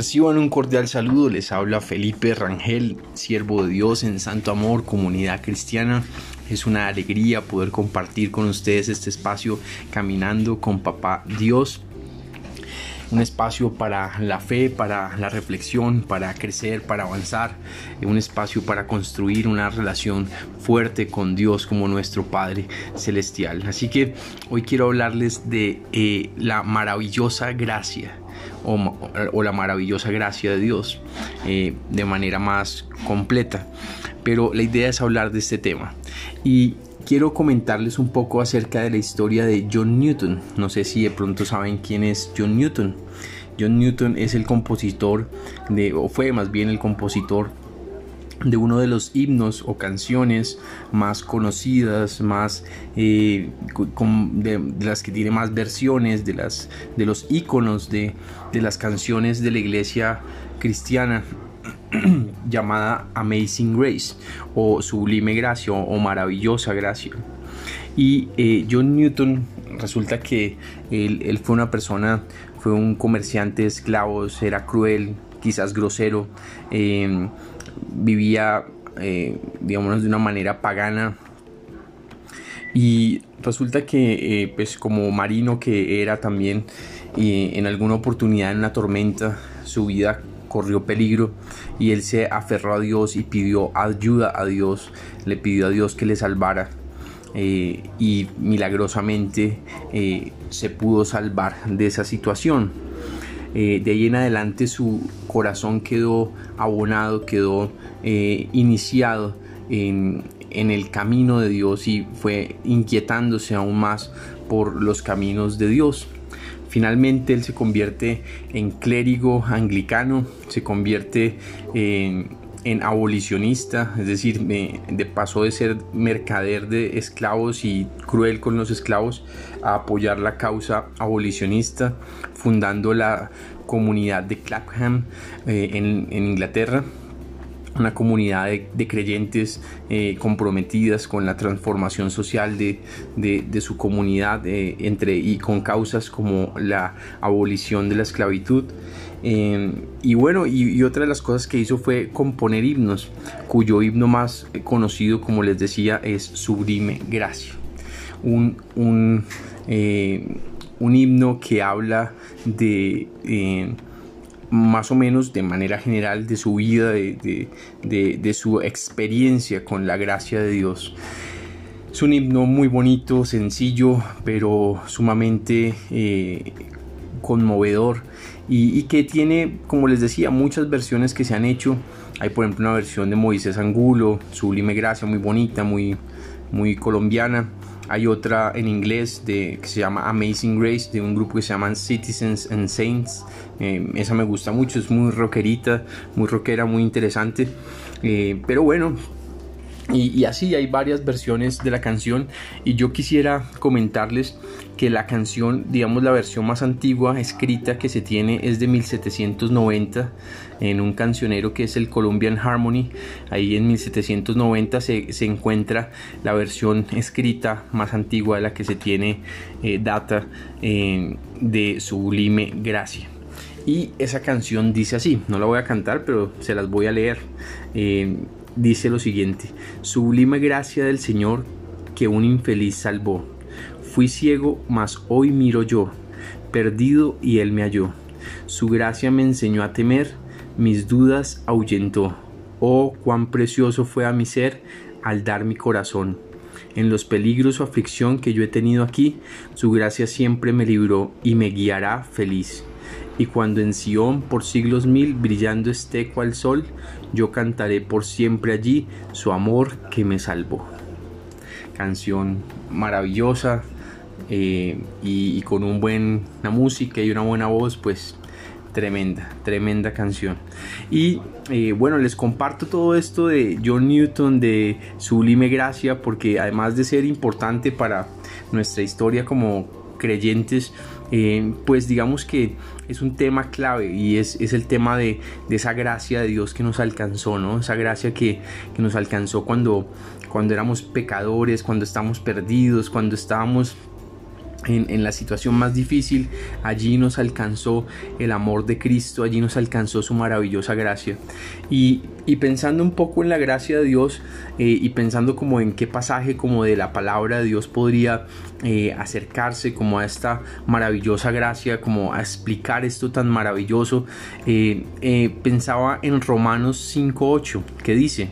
Reciban un cordial saludo, les habla Felipe Rangel, siervo de Dios en Santo Amor, comunidad cristiana. Es una alegría poder compartir con ustedes este espacio caminando con Papá Dios. Un espacio para la fe, para la reflexión, para crecer, para avanzar. Un espacio para construir una relación fuerte con Dios como nuestro Padre Celestial. Así que hoy quiero hablarles de eh, la maravillosa gracia o, la maravillosa gracia de Dios eh, de manera más completa. Pero la idea es hablar de este tema. Y quiero comentarles un poco acerca de la historia de John Newton. No sé si de pronto saben quién es John Newton. John Newton es el compositor de, o fue más bien el compositor de uno de los himnos o canciones más conocidas, más eh, de, las que tiene más versiones, de, las, de los iconos de, de las canciones de la iglesia cristiana llamada Amazing Grace o Sublime Gracia o, Maravillosa Gracia. Y eh, John Newton resulta que él, él, fue una persona, fue un comerciante de esclavos, era cruel, quizás grosero. Eh, vivía, eh, digamos, de una manera pagana. Y resulta que, eh, pues como marino que era también, en alguna oportunidad en una tormenta, su vida corrió peligro y él se aferró a Dios y pidió ayuda a Dios, le pidió a Dios que le salvara. Eh, y milagrosamente se pudo salvar de esa situación. De ahí en adelante su corazón quedó abonado, quedó eh, iniciado en, el camino de Dios y fue inquietándose aún más por los caminos de Dios. Finalmente él se convierte en clérigo anglicano, se convierte en, abolicionista, es decir, de, pasó de ser mercader de esclavos y cruel con los esclavos a apoyar la causa abolicionista, fundando la comunidad de Clapham eh, en Inglaterra una comunidad de, creyentes eh, comprometidas con la transformación social de, su comunidad eh, entre, y con causas como la abolición de la esclavitud. Eh, y bueno, y, otra de las cosas que hizo fue componer himnos, cuyo himno más conocido, como les decía, es Sublime Gracia. Un, himno que habla de más o menos de manera general de su vida, de, su experiencia con la gracia de Dios. Es un himno muy bonito, sencillo, pero sumamente eh, conmovedor y, que tiene, como les decía, muchas versiones que se han hecho. Hay por ejemplo una versión de Moisés Angulo, Sublime Gracia, muy bonita, muy, muy colombiana. Hay otra en inglés de, que se llama Amazing Grace, de un grupo que se llaman Citizens and Saints. Eh, esa me gusta mucho, es muy rockerita, muy rockera, muy interesante. Eh, pero bueno, y, así hay varias versiones de la canción y yo quisiera comentarles que la canción, digamos la versión más antigua escrita que se tiene es de 1790 en un cancionero que es el Colombian Harmony. Ahí en 1790 se, se encuentra la versión escrita más antigua de la que se tiene eh, data eh, de Sublime Gracia. Y esa canción dice así, no la voy a cantar, pero se las voy a leer. Eh, dice lo siguiente, sublime gracia del Señor que un infeliz salvó. Fui ciego, mas hoy miro yo, perdido y él me halló. Su gracia me enseñó a temer, mis dudas ahuyentó. Oh, cuán precioso fue a mi ser al dar mi corazón. En los peligros o aflicción que yo he tenido aquí, su gracia siempre me libró y me guiará feliz. Y cuando en Sión por siglos mil brillando esté cual sol, yo cantaré por siempre allí su amor que me salvó. Canción maravillosa eh, y, con un buen, música y una buena voz, pues tremenda, tremenda canción. Y eh, bueno, les comparto todo esto de John Newton, de Sublime Gracia, porque además de ser importante para nuestra historia como creyentes, eh, pues digamos que es un tema clave y es, el tema de, esa gracia de Dios que nos alcanzó, ¿no? Esa gracia que, nos alcanzó cuando, cuando éramos pecadores, cuando estábamos perdidos, cuando estábamos en, la situación más difícil, allí nos alcanzó el amor de Cristo, allí nos alcanzó su maravillosa gracia. Y, pensando un poco en la gracia de Dios eh, y pensando como en qué pasaje como de la palabra de Dios podría eh, acercarse como a esta maravillosa gracia, como a explicar esto tan maravilloso, eh, pensaba en Romanos 5.8, que dice,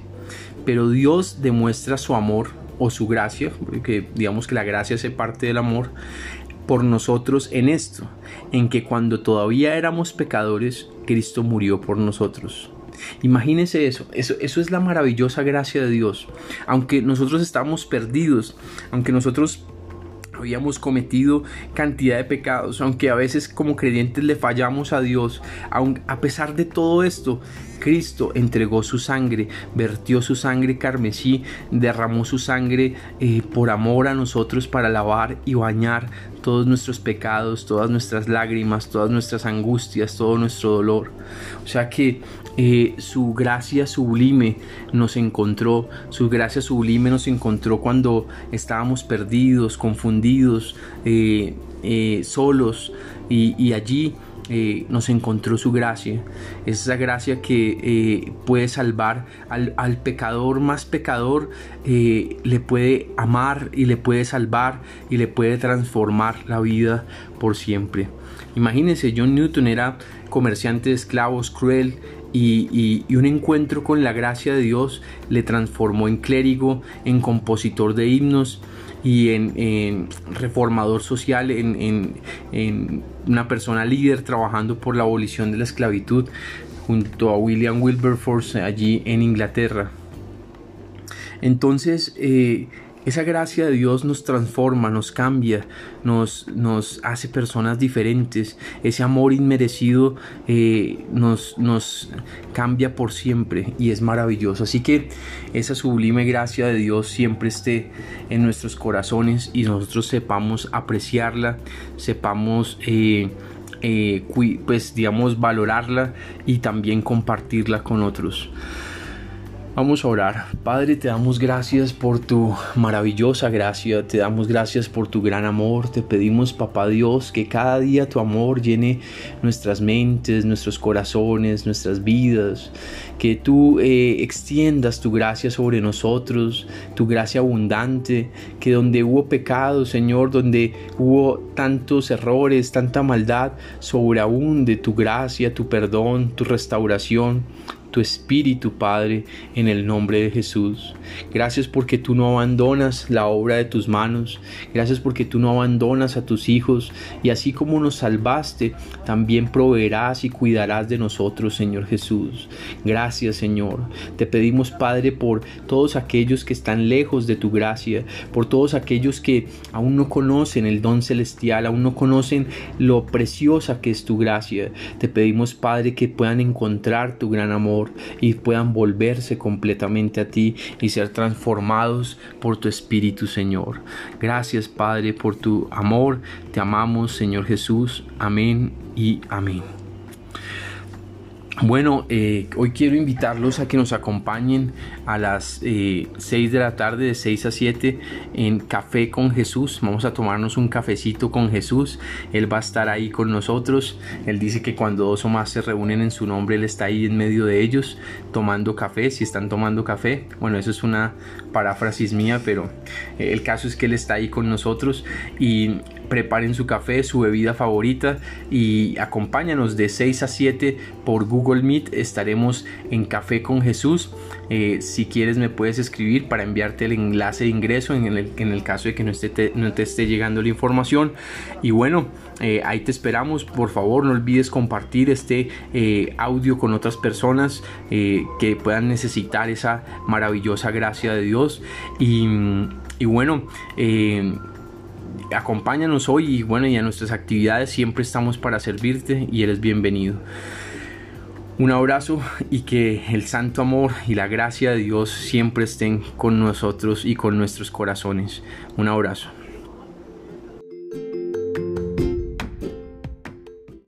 pero Dios demuestra su amor o su gracia, porque digamos que la gracia hace parte del amor, por nosotros en esto, en que cuando todavía éramos pecadores, Cristo murió por nosotros. Imagínense eso, eso, eso es la maravillosa gracia de Dios. Aunque nosotros estamos perdidos, aunque nosotros habíamos cometido cantidad de pecados, aunque a veces como creyentes le fallamos a Dios, aun, a pesar de todo esto, Cristo entregó su sangre, vertió su sangre carmesí, derramó su sangre eh, por amor a nosotros para lavar y bañar todos nuestros pecados, todas nuestras lágrimas, todas nuestras angustias, todo nuestro dolor. O sea que eh, su gracia sublime nos encontró, su gracia sublime nos encontró cuando estábamos perdidos, confundidos, eh, solos y allí eh, nos encontró su gracia. Esa gracia que eh, puede salvar al, pecador más pecador, eh, le puede amar y le puede salvar y le puede transformar la vida por siempre. Imagínense, John Newton era comerciante de esclavos cruel y, un encuentro con la gracia de Dios le transformó en clérigo, en compositor de himnos y en, reformador social, en, una persona líder trabajando por la abolición de la esclavitud junto a William Wilberforce allí en Inglaterra. Entonces, eh, esa gracia de Dios nos transforma, nos cambia, nos, nos hace personas diferentes. Ese amor inmerecido eh, nos, nos cambia por siempre y es maravilloso. Así que esa sublime gracia de Dios siempre esté en nuestros corazones y nosotros sepamos apreciarla, sepamos... Eh, eh, pues digamos valorarla y también compartirla con otros. Vamos a orar. Padre, te damos gracias por tu maravillosa gracia, te damos gracias por tu gran amor, te pedimos, papá Dios, que cada día tu amor llene nuestras mentes, nuestros corazones, nuestras vidas, que tú eh, extiendas tu gracia sobre nosotros, tu gracia abundante, que donde hubo pecado, Señor, donde hubo tantos errores, tanta maldad, sobreabunde tu gracia, tu perdón, tu restauración tu espíritu, Padre, en el nombre de Jesús. Gracias porque tú no abandonas la obra de tus manos. Gracias porque tú no abandonas a tus hijos. Y así como nos salvaste, también proveerás y cuidarás de nosotros, Señor Jesús. Gracias, Señor. Te pedimos, Padre, por todos aquellos que están lejos de tu gracia, por todos aquellos que aún no conocen el don celestial, aún no conocen lo preciosa que es tu gracia. Te pedimos, Padre, que puedan encontrar tu gran amor y puedan volverse completamente a ti y ser transformados por tu Espíritu, Señor. Gracias, Padre, por tu amor. Te amamos, Señor Jesús. Amén y amén. Bueno, eh, hoy quiero invitarlos a que nos acompañen a las 6 eh, de la tarde, de 6 a 7, en Café con Jesús. Vamos a tomarnos un cafecito con Jesús. Él va a estar ahí con nosotros. Él dice que cuando dos o más se reúnen en su nombre, Él está ahí en medio de ellos, tomando café. Si están tomando café, bueno, eso es una paráfrasis mía, pero eh, el caso es que Él está ahí con nosotros y preparen su café, su bebida favorita y acompáñanos de 6 a 7 por Google Meet. Estaremos en Café con Jesús. Eh, si quieres me puedes escribir para enviarte el enlace de ingreso en el, caso de que no, esté, te, no te esté llegando la información. Y bueno, eh, ahí te esperamos. Por favor, no olvides compartir este eh, audio con otras personas que puedan necesitar esa maravillosa gracia de Dios. Y bueno, acompáñanos hoy y bueno, y a nuestras actividades siempre estamos para servirte y eres bienvenido. Un abrazo y que el santo amor y la gracia de Dios siempre estén con nosotros y con nuestros corazones. Un abrazo.